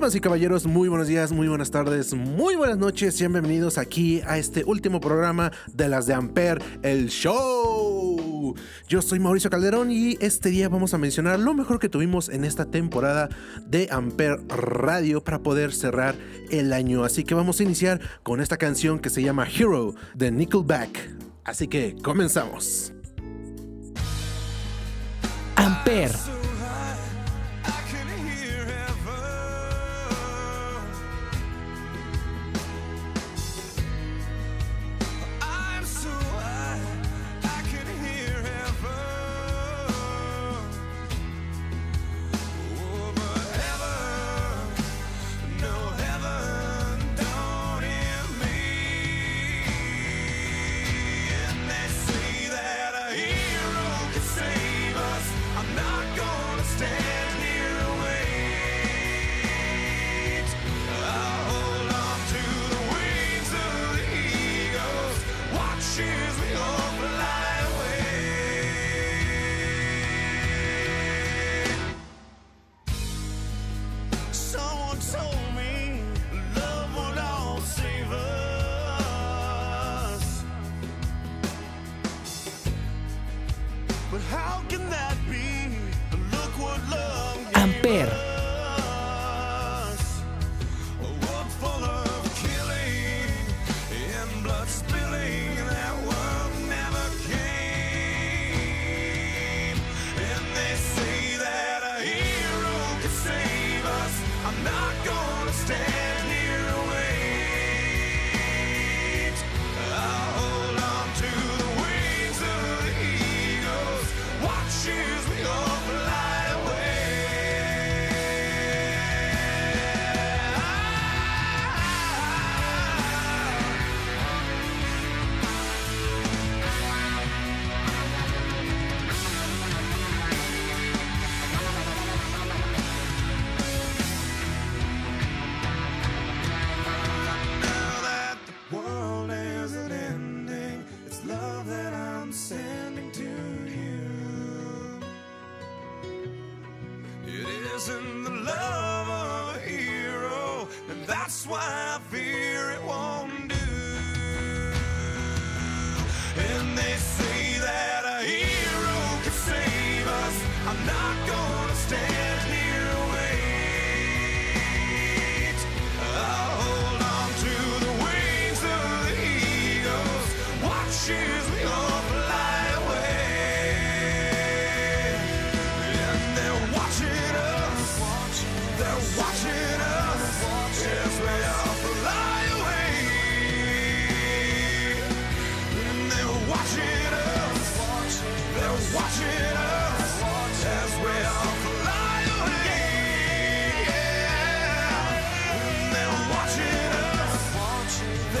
Damas y caballeros, muy buenos días, muy buenas tardes, muy buenas noches. Sean bienvenidos aquí a este último programa de las de Amper, el show. Yo soy Mauricio Calderón y este día vamos a mencionar lo mejor que tuvimos en esta temporada de Amper Radio para poder cerrar el año. Así que vamos a iniciar con esta canción que se llama Hero de Nickelback. Así que comenzamos. Amper. Ser.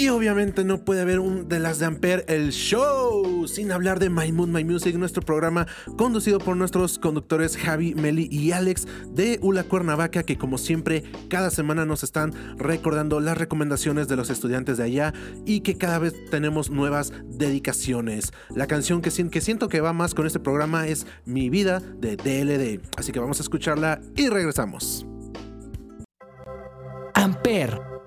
Y obviamente no puede haber un de las de Ampere el show sin hablar de My Moon, My Music, nuestro programa conducido por nuestros conductores Javi, Meli y Alex de Ula Cuernavaca, que como siempre cada semana nos están recordando las recomendaciones de los estudiantes de allá y que cada vez tenemos nuevas dedicaciones. La canción que, que siento que va más con este programa es Mi Vida de DLD, así que vamos a escucharla y regresamos. Amper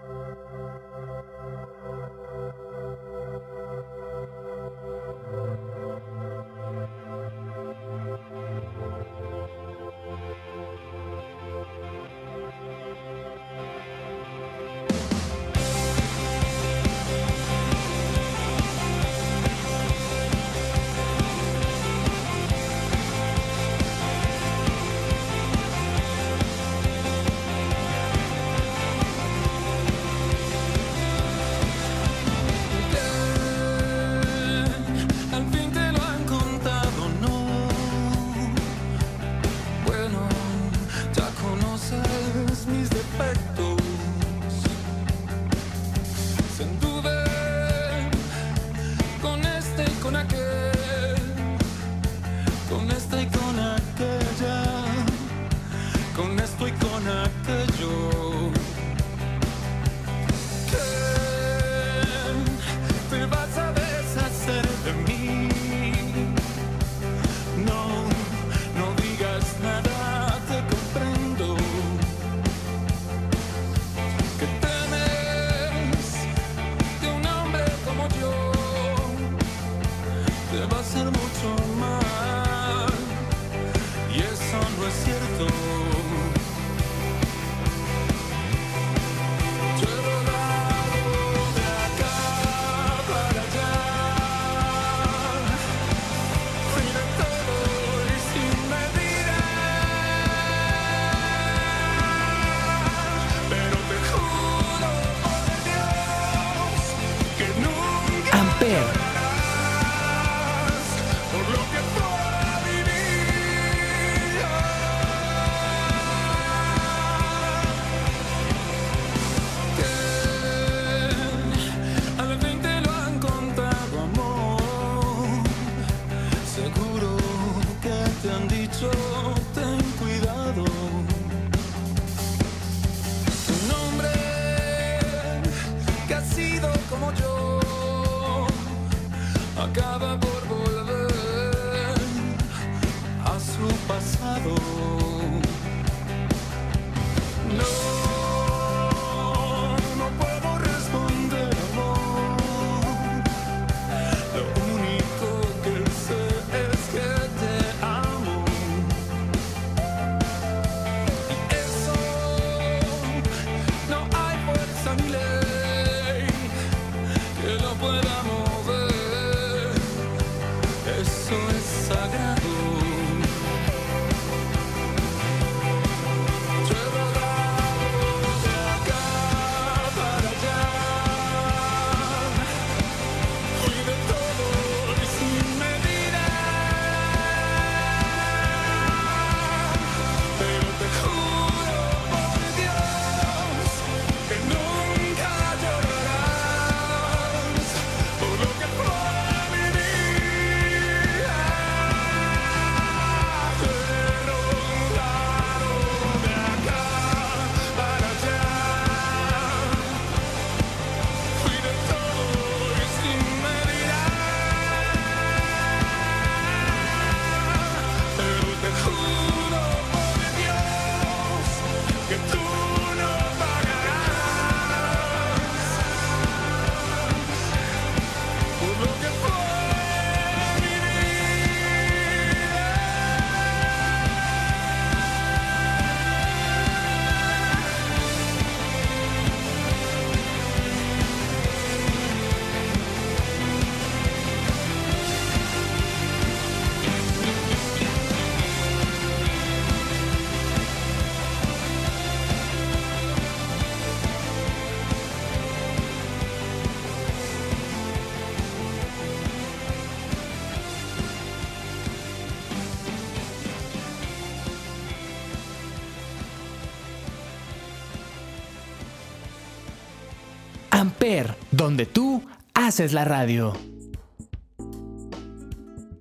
donde tú haces la radio.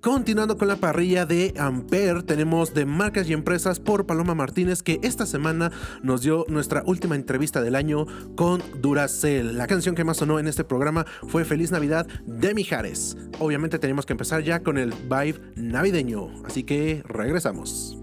Continuando con la parrilla de Ampere, tenemos de marcas y empresas por Paloma Martínez, que esta semana nos dio nuestra última entrevista del año con Duracell. La canción que más sonó en este programa fue Feliz Navidad de Mijares. Obviamente tenemos que empezar ya con el vibe navideño, así que regresamos.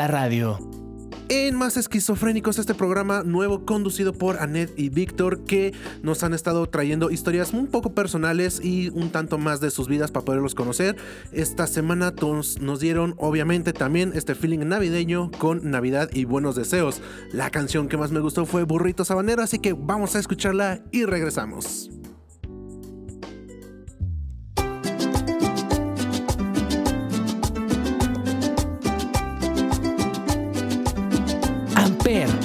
la radio. En Más Esquizofrénicos, este programa nuevo conducido por Annette y Víctor, que nos han estado trayendo historias un poco personales y un tanto más de sus vidas para poderlos conocer. Esta semana nos dieron, obviamente, también este feeling navideño con Navidad y buenos deseos. La canción que más me gustó fue Burrito Sabanero, así que vamos a escucharla y regresamos. per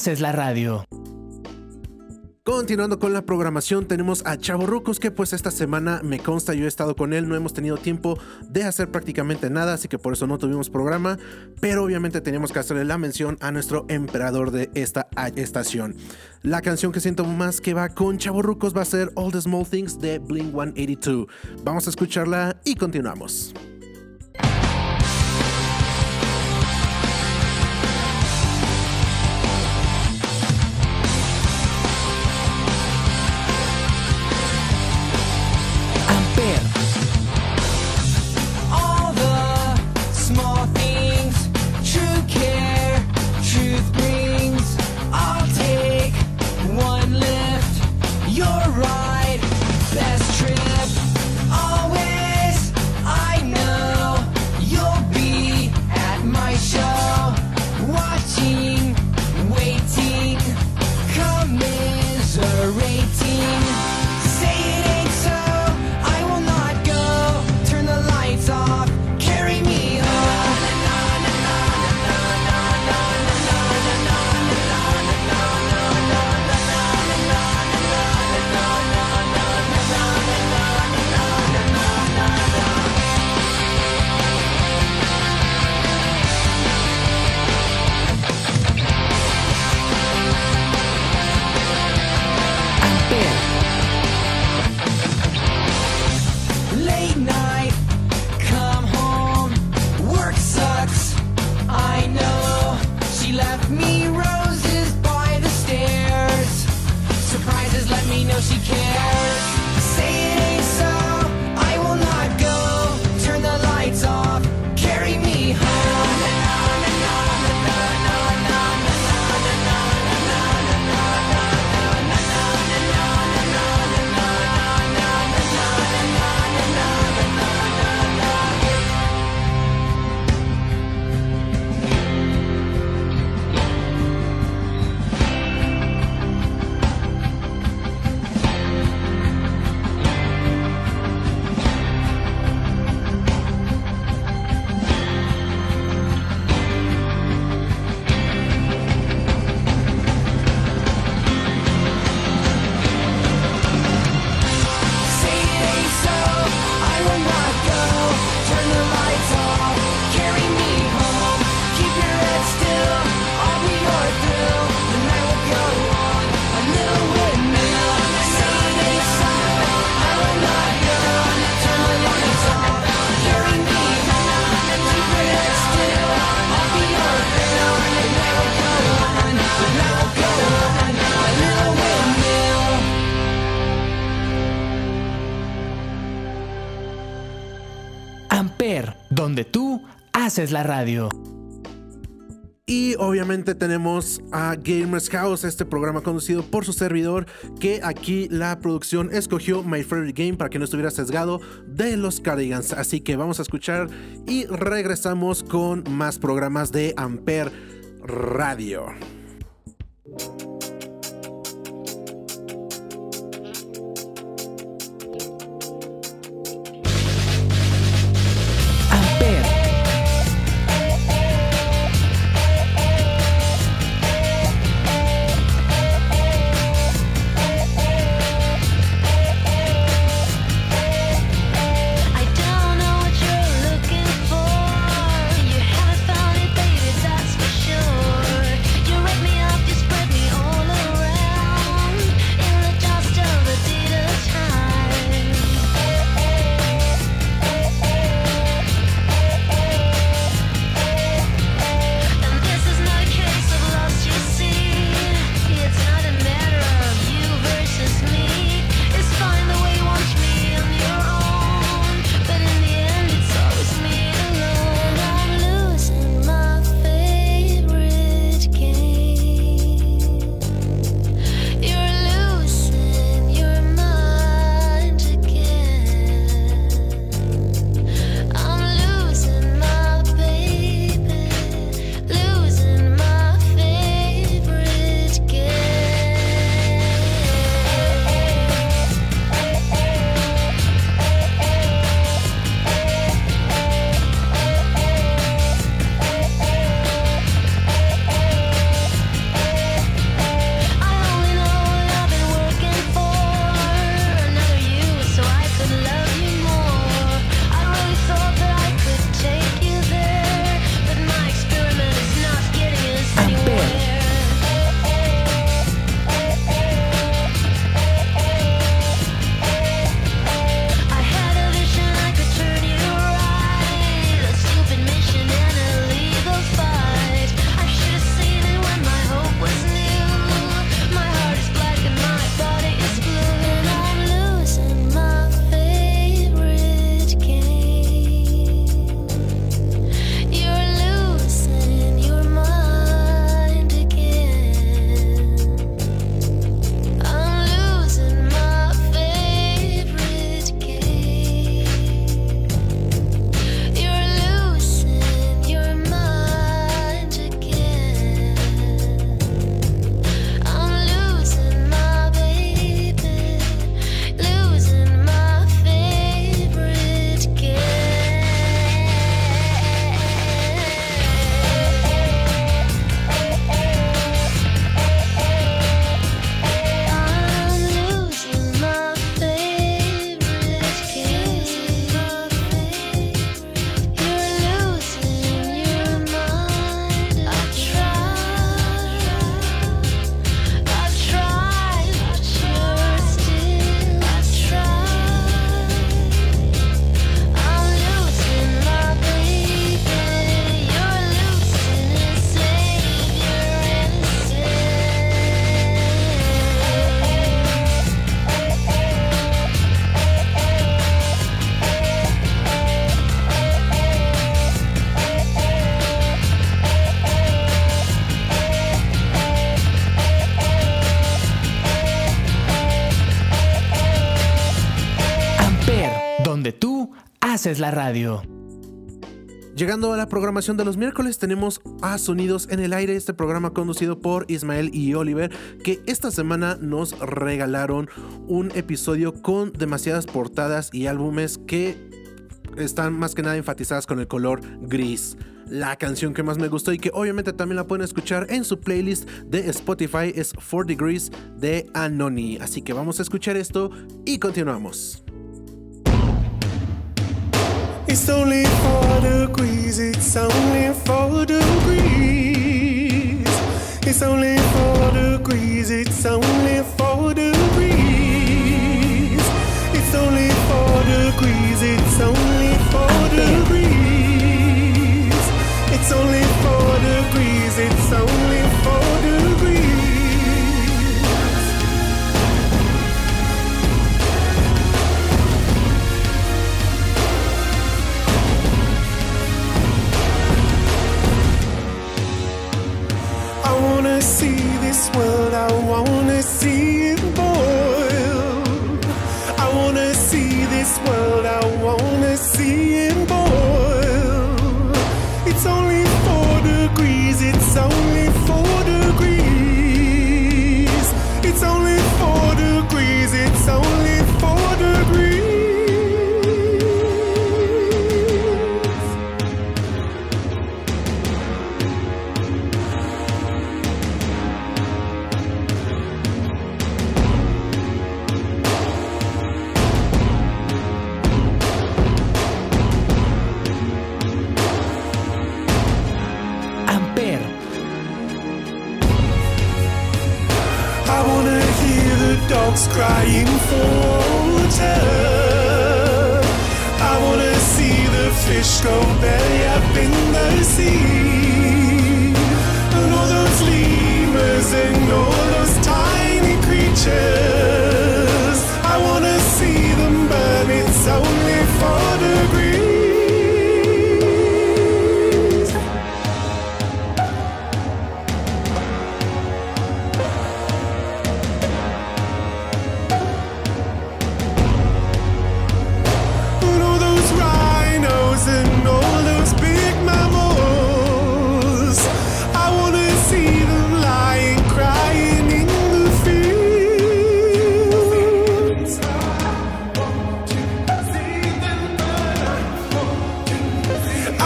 haces la radio. Continuando con la programación, tenemos a Chavo Rucos, que pues esta semana me consta, yo he estado con él, no hemos tenido tiempo de hacer prácticamente nada, así que por eso no tuvimos programa, pero obviamente teníamos que hacerle la mención a nuestro emperador de esta estación. La canción que siento más que va con Chavo Rucos va a ser All the Small Things de Blink 182. Vamos a escucharla y continuamos. Haces la radio. Y obviamente tenemos a Gamers House, este programa conducido por su servidor, que aquí la producción escogió My Favorite Game para que no estuviera sesgado de los Cardigans. Así que vamos a escuchar y regresamos con más programas de Amper Radio. Haces la radio. Llegando a la programación de los miércoles tenemos a Sonidos en el Aire, este programa conducido por Ismael y Oliver, que esta semana nos regalaron un episodio con demasiadas portadas y álbumes que están más que nada enfatizadas con el color gris. La canción que más me gustó y que obviamente también la pueden escuchar en su playlist de Spotify es 4 Degrees de Anoni. Así que vamos a escuchar esto y continuamos. It's only four degrees, it's only four degrees. It's only four degrees, it's only four degrees. It's only four degrees, it's only four degrees. It's only four degrees, it's only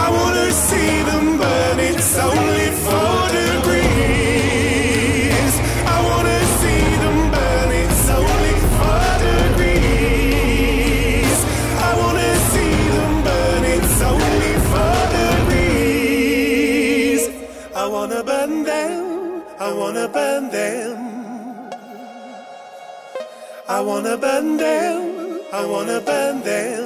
I wanna see them burn, it's only four degrees. I wanna see them burn, it's only four degrees. I wanna see them burn, it's only four degrees. I wanna burn them, I wanna burn them. I wanna burn them, I wanna burn them.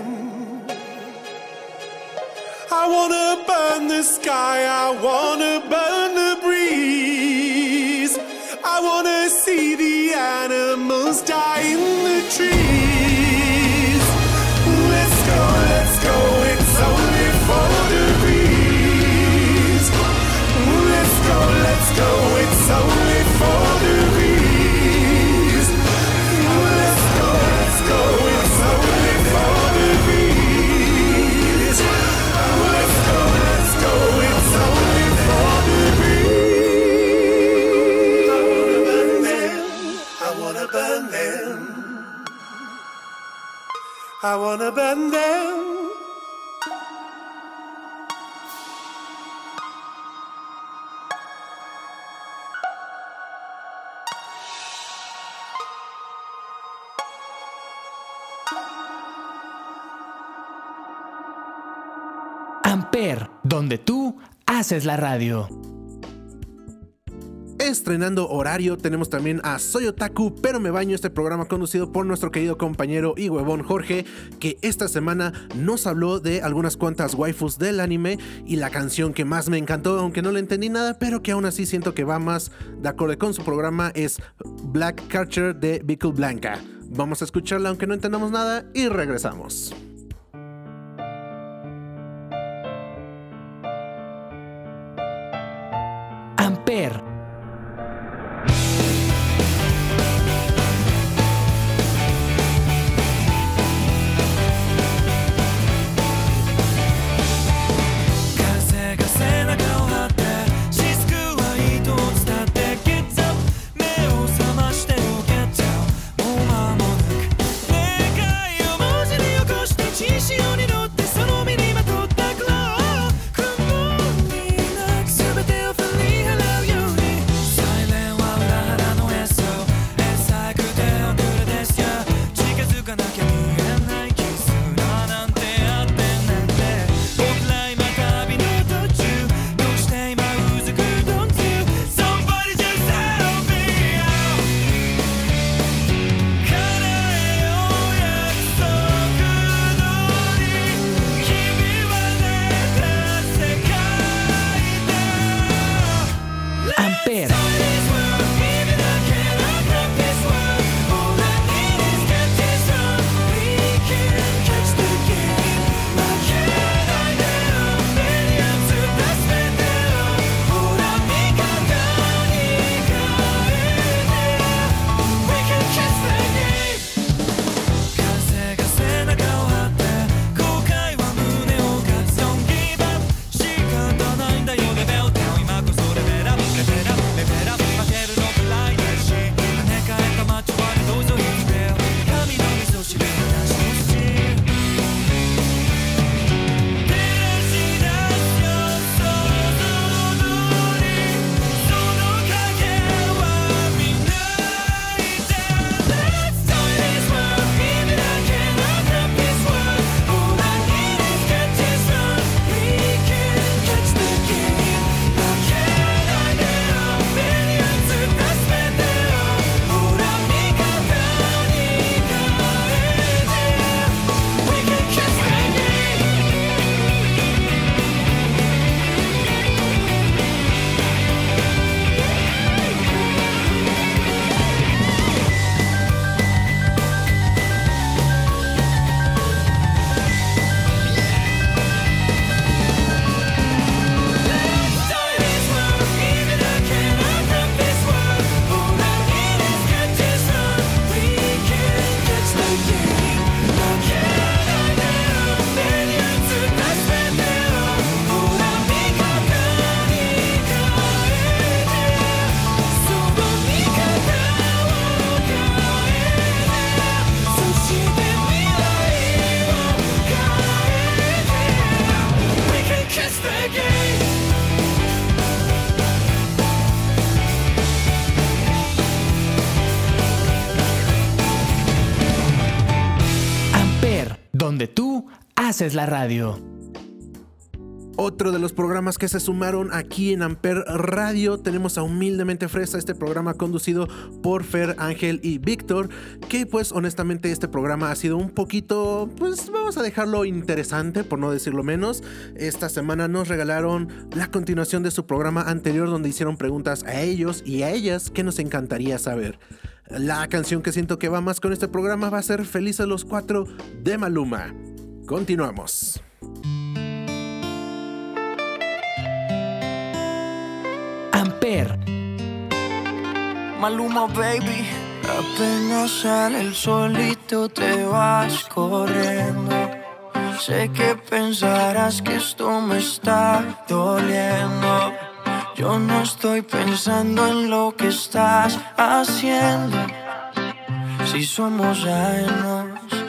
I wanna burn the sky, I wanna burn the breeze. I wanna see the animals die in the trees. I wanna burn them. Amper, donde tú haces la radio. Estrenando horario tenemos también a Soy Otaku, pero me baño, este programa conducido por nuestro querido compañero y huevón Jorge, que esta semana nos habló de algunas cuantas waifus del anime y la canción que más me encantó, aunque no le entendí nada, pero que aún así siento que va más de acorde con su programa, es Black Catcher de Bickle Blanca. Vamos a escucharla aunque no entendamos nada y regresamos. Haces la radio. Otro de los programas que se sumaron aquí en Amper Radio tenemos a Humildemente Fresa, este programa conducido por Fer, Ángel y Víctor, que pues honestamente este programa ha sido un poquito, pues vamos a dejarlo interesante por no decirlo menos. Esta semana nos regalaron la continuación de su programa anterior donde hicieron preguntas a ellos y a ellas que nos encantaría saber. La canción que siento que va más con este programa va a ser Felices los Cuatro de Maluma. Continuamos. Amper, Maluma, baby. Apenas sale el solito te vas corriendo. Sé que pensarás que esto me está doliendo. Yo no estoy pensando en lo que estás haciendo. Si somos ajenos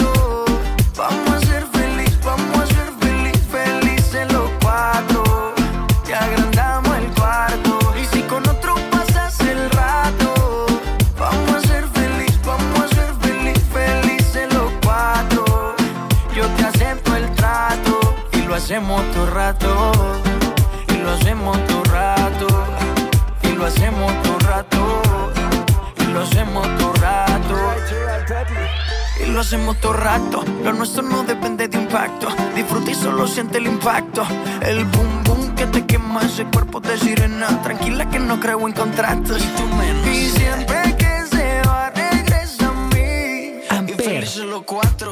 rato. Y lo hacemos todo rato. Y lo hacemos todo rato. Y lo hacemos todo rato. Y lo hacemos todo rato. Lo nuestro no depende de impacto. Disfruta y solo siente el impacto. El boom boom que te quema ese cuerpo de sirena. Tranquila que no creo en contratos. Y tú menos. Y siempre que se va, regresa a mí. Amper. Y los cuatro.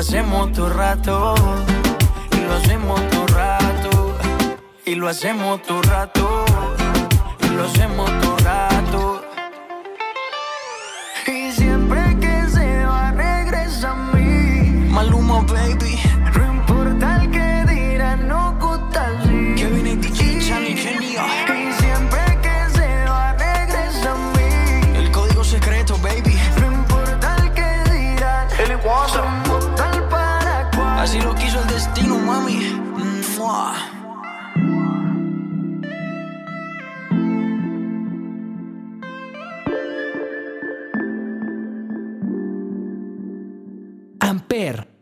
hacemos todo rato. Y lo hacemos todo rato. Y lo hacemos todo rato. Y lo hacemos todo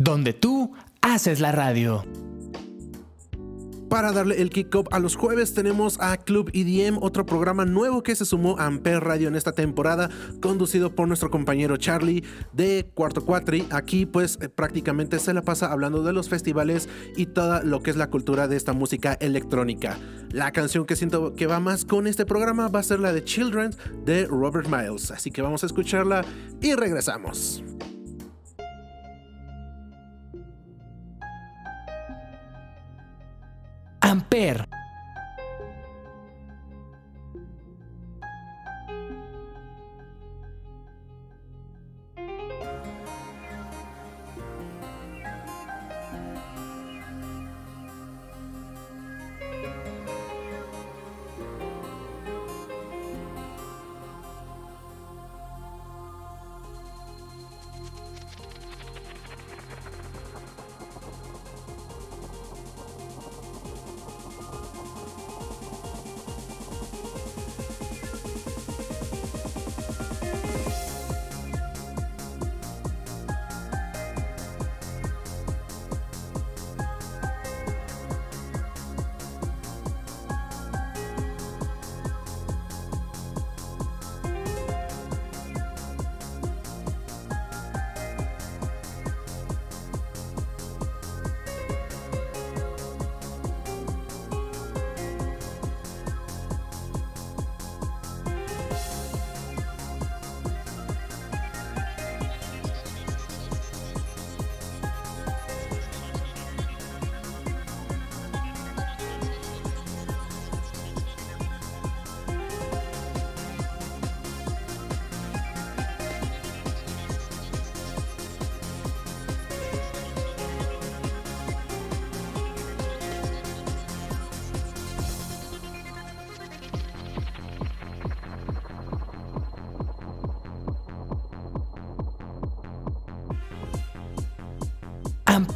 donde tú haces la radio. Para darle el kick-up a los jueves tenemos a Club EDM, otro programa nuevo que se sumó a Amper Radio en esta temporada, conducido por nuestro compañero Charlie de Cuarto Cuatri. Aquí pues eh, prácticamente se la pasa hablando de los festivales y toda lo que es la cultura de esta música electrónica. La canción que siento que va más con este programa va a ser la de Children de Robert Miles, así que vamos a escucharla y regresamos. Amper,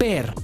Amper.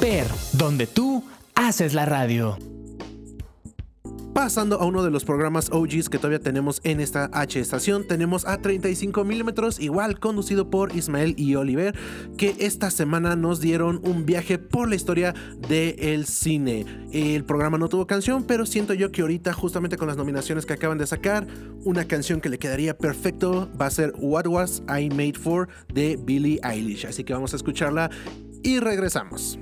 Amper, donde tú haces la radio. Pasando a uno de los programas OGs que todavía tenemos en esta H estación, tenemos a 35 milímetros, igual conducido por Ismael y Oliver, que esta semana nos dieron un viaje por la historia del cine. El programa no tuvo canción, pero siento yo que ahorita, justamente con las nominaciones que acaban de sacar, una canción que le quedaría perfecto va a ser What Was I Made For de Billie Eilish. Así que vamos a escucharla y regresamos.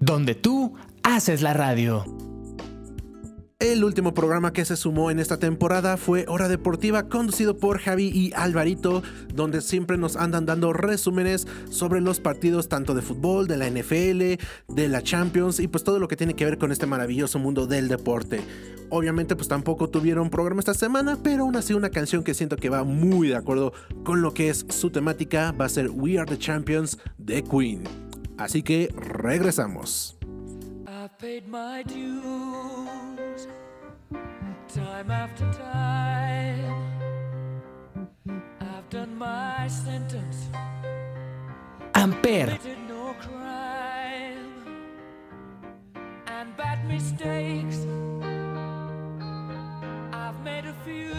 Donde tú haces la radio. El último programa que se sumó en esta temporada fue Hora Deportiva, conducido por Javi y Alvarito, donde siempre nos andan dando resúmenes sobre los partidos tanto de fútbol, de la NFL, de la Champions y pues todo lo que tiene que ver con este maravilloso mundo del deporte. Obviamente pues tampoco tuvieron programa esta semana, pero aún así una canción que siento que va muy de acuerdo con lo que es su temática va a ser We Are the Champions de Queen. Así que regresamos. I've paid my dues time after time. I've done my sentence, Amper, committed no crime, and bad mistakes. I've made a few.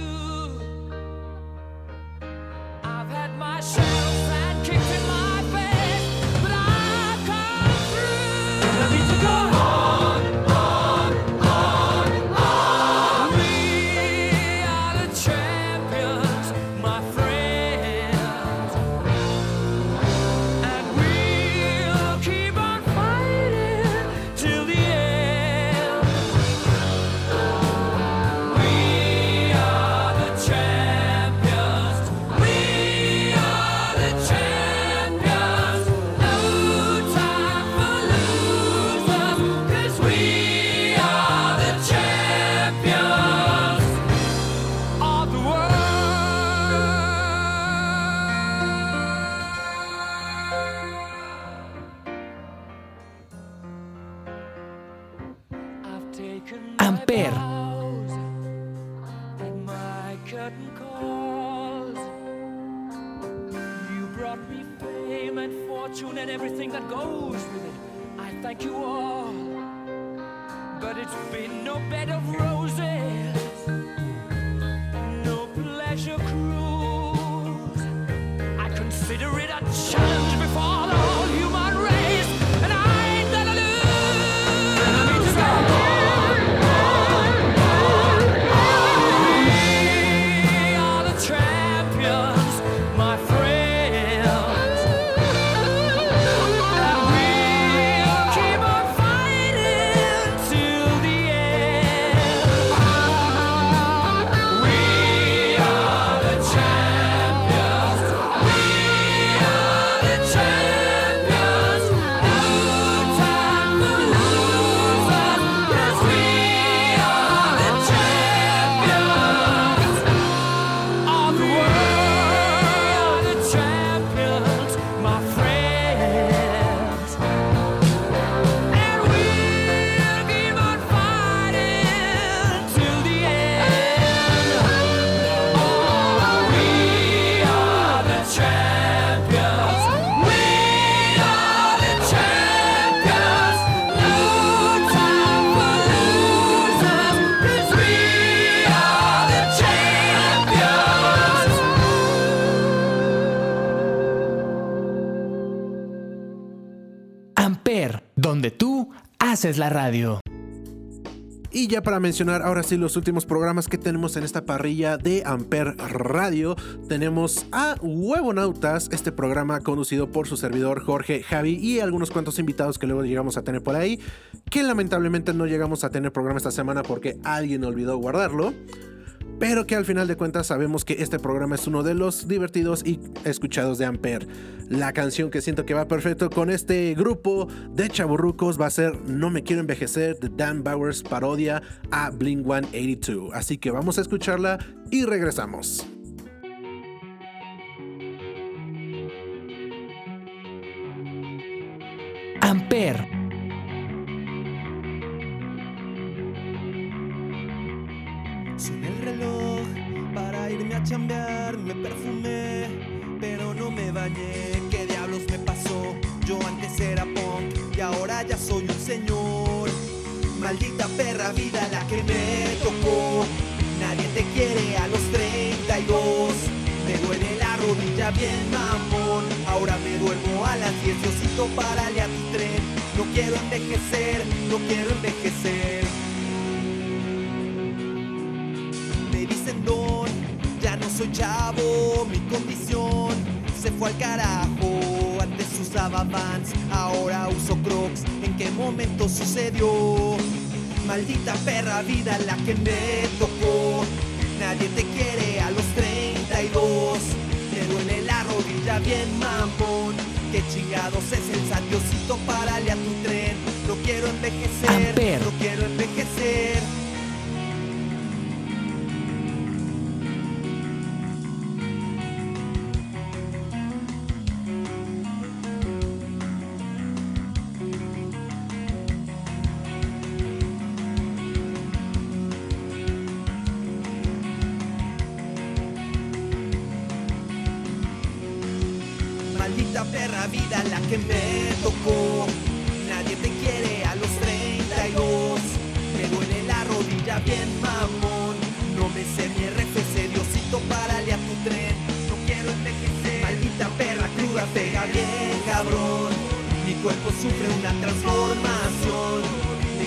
Haces la radio. Y ya para mencionar ahora sí los últimos programas que tenemos en esta parrilla de Amper Radio, tenemos a Huevonautas, este programa conducido por su servidor Jorge Javi y algunos cuantos invitados que luego llegamos a tener por ahí, que lamentablemente no llegamos a tener programa esta semana porque alguien olvidó guardarlo. Pero que al final de cuentas sabemos que este programa es uno de los divertidos y escuchados de Amper. La canción que siento que va perfecto con este grupo de chaburrucos va a ser No me quiero envejecer de Dan Bowers parodia a Blink 182. Así que vamos a escucharla y regresamos. Amper, chambear, me perfumé, pero no me bañé. ¿Qué diablos me pasó? Yo antes era punk y ahora ya soy un señor. Maldita perra vida la que me tocó. Nadie te quiere a los 31 ya bien mamón. Ahora me duermo a las 10, Diosito, párale a tu tren. No quiero envejecer, no quiero envejecer. Me dicen don, soy chavo, mi condición se fue al carajo. Antes usaba Vans, ahora uso Crocs. ¿En qué momento sucedió? Maldita perra vida la que me tocó. Nadie te quiere a los 32. Me duele la rodilla bien mamón. Qué chingados es el satiosito, párale a tu tren. No quiero envejecer, no quiero envejecer.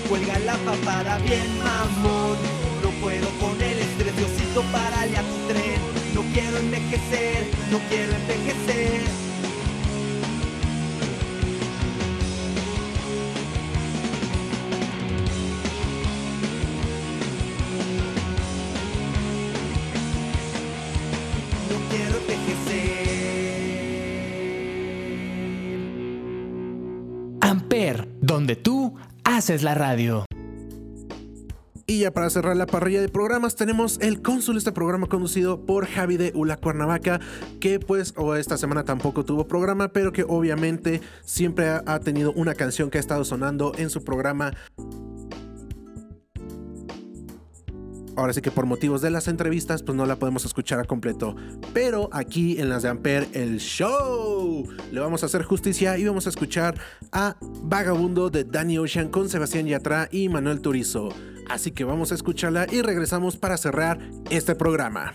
Cuelga la papada bien mamón. No puedo con el estrés, Diosito, párale a. No quiero envejecer, no quiero envejecer. Haces la radio. Y ya para cerrar la parrilla de programas tenemos el cónsul, este programa conducido por Javi de Ula Cuernavaca, que pues o esta semana tampoco tuvo programa, pero que obviamente siempre ha tenido una canción que ha estado sonando en su programa. Ahora sí que por motivos de las entrevistas pues no la podemos escuchar a completo. Pero aquí en las de Amper el show le vamos a hacer justicia y vamos a escuchar a Vagabundo de Danny Ocean con Sebastián Yatra y Manuel Turizo. Así que vamos a escucharla y regresamos para cerrar este programa.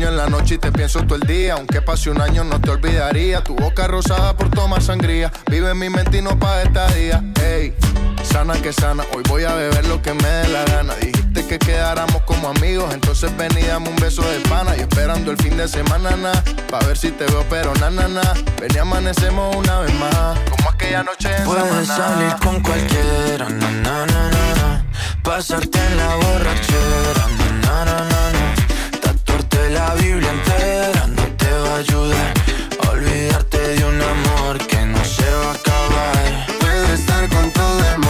Sueño en la noche y te pienso todo el día, aunque pase un año no te olvidaría. Tu boca rosada por tomar sangría, vive en mi mente y no pa' esta día. Ey, sana que sana, hoy voy a beber lo que me dé la gana. Dijiste que quedáramos como amigos, entonces ven y dame un beso de pana. Y esperando el fin de semana, na, pa' ver si te veo, pero na, na, na. Ven y amanecemos una vez más, como aquella noche en Puedes salir con cualquiera, na na na na na. Pasarte en la borrachera, na na na na na. La Biblia entera no te va a ayudar. Olvidarte de un amor que no se va a acabar. Puedo estar con todo el mundo,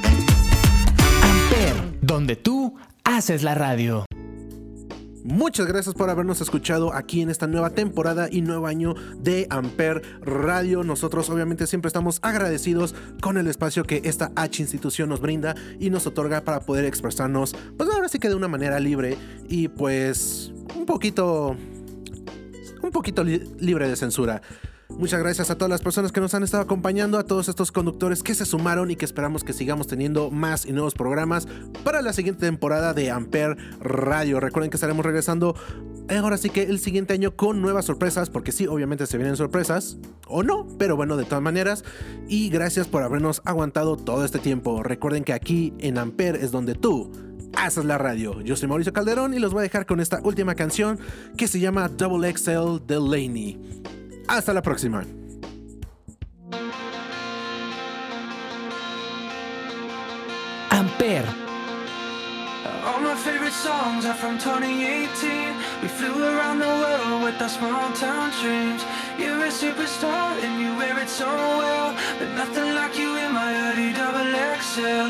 Donde tú haces la radio. Muchas gracias por habernos escuchado aquí en esta nueva temporada y nuevo año de Amper Radio. Nosotros obviamente siempre estamos agradecidos con el espacio que esta H institución nos brinda y nos otorga para poder expresarnos, pues ahora sí que de una manera libre y pues un poquito un poquito li- libre de censura. Muchas gracias a todas las personas que nos han estado acompañando, a todos estos conductores que se sumaron y que esperamos que sigamos teniendo más y nuevos programas para la siguiente temporada de Amper Radio. Recuerden que estaremos regresando eh, ahora sí que el siguiente año con nuevas sorpresas, porque sí, obviamente se vienen sorpresas, o no, pero bueno, de todas maneras. Y gracias por habernos aguantado todo este tiempo. Recuerden que aquí en Amper es donde tú haces la radio. Yo soy Mauricio Calderón y los voy a dejar con esta última canción que se llama Double XL de Laney. Hasta la próxima. Amper, All my favorite songs are from 2018. We flew around the world with our small town dreams. You're a superstar and you wear it so well. But nothing like you in my hoodie, double XL.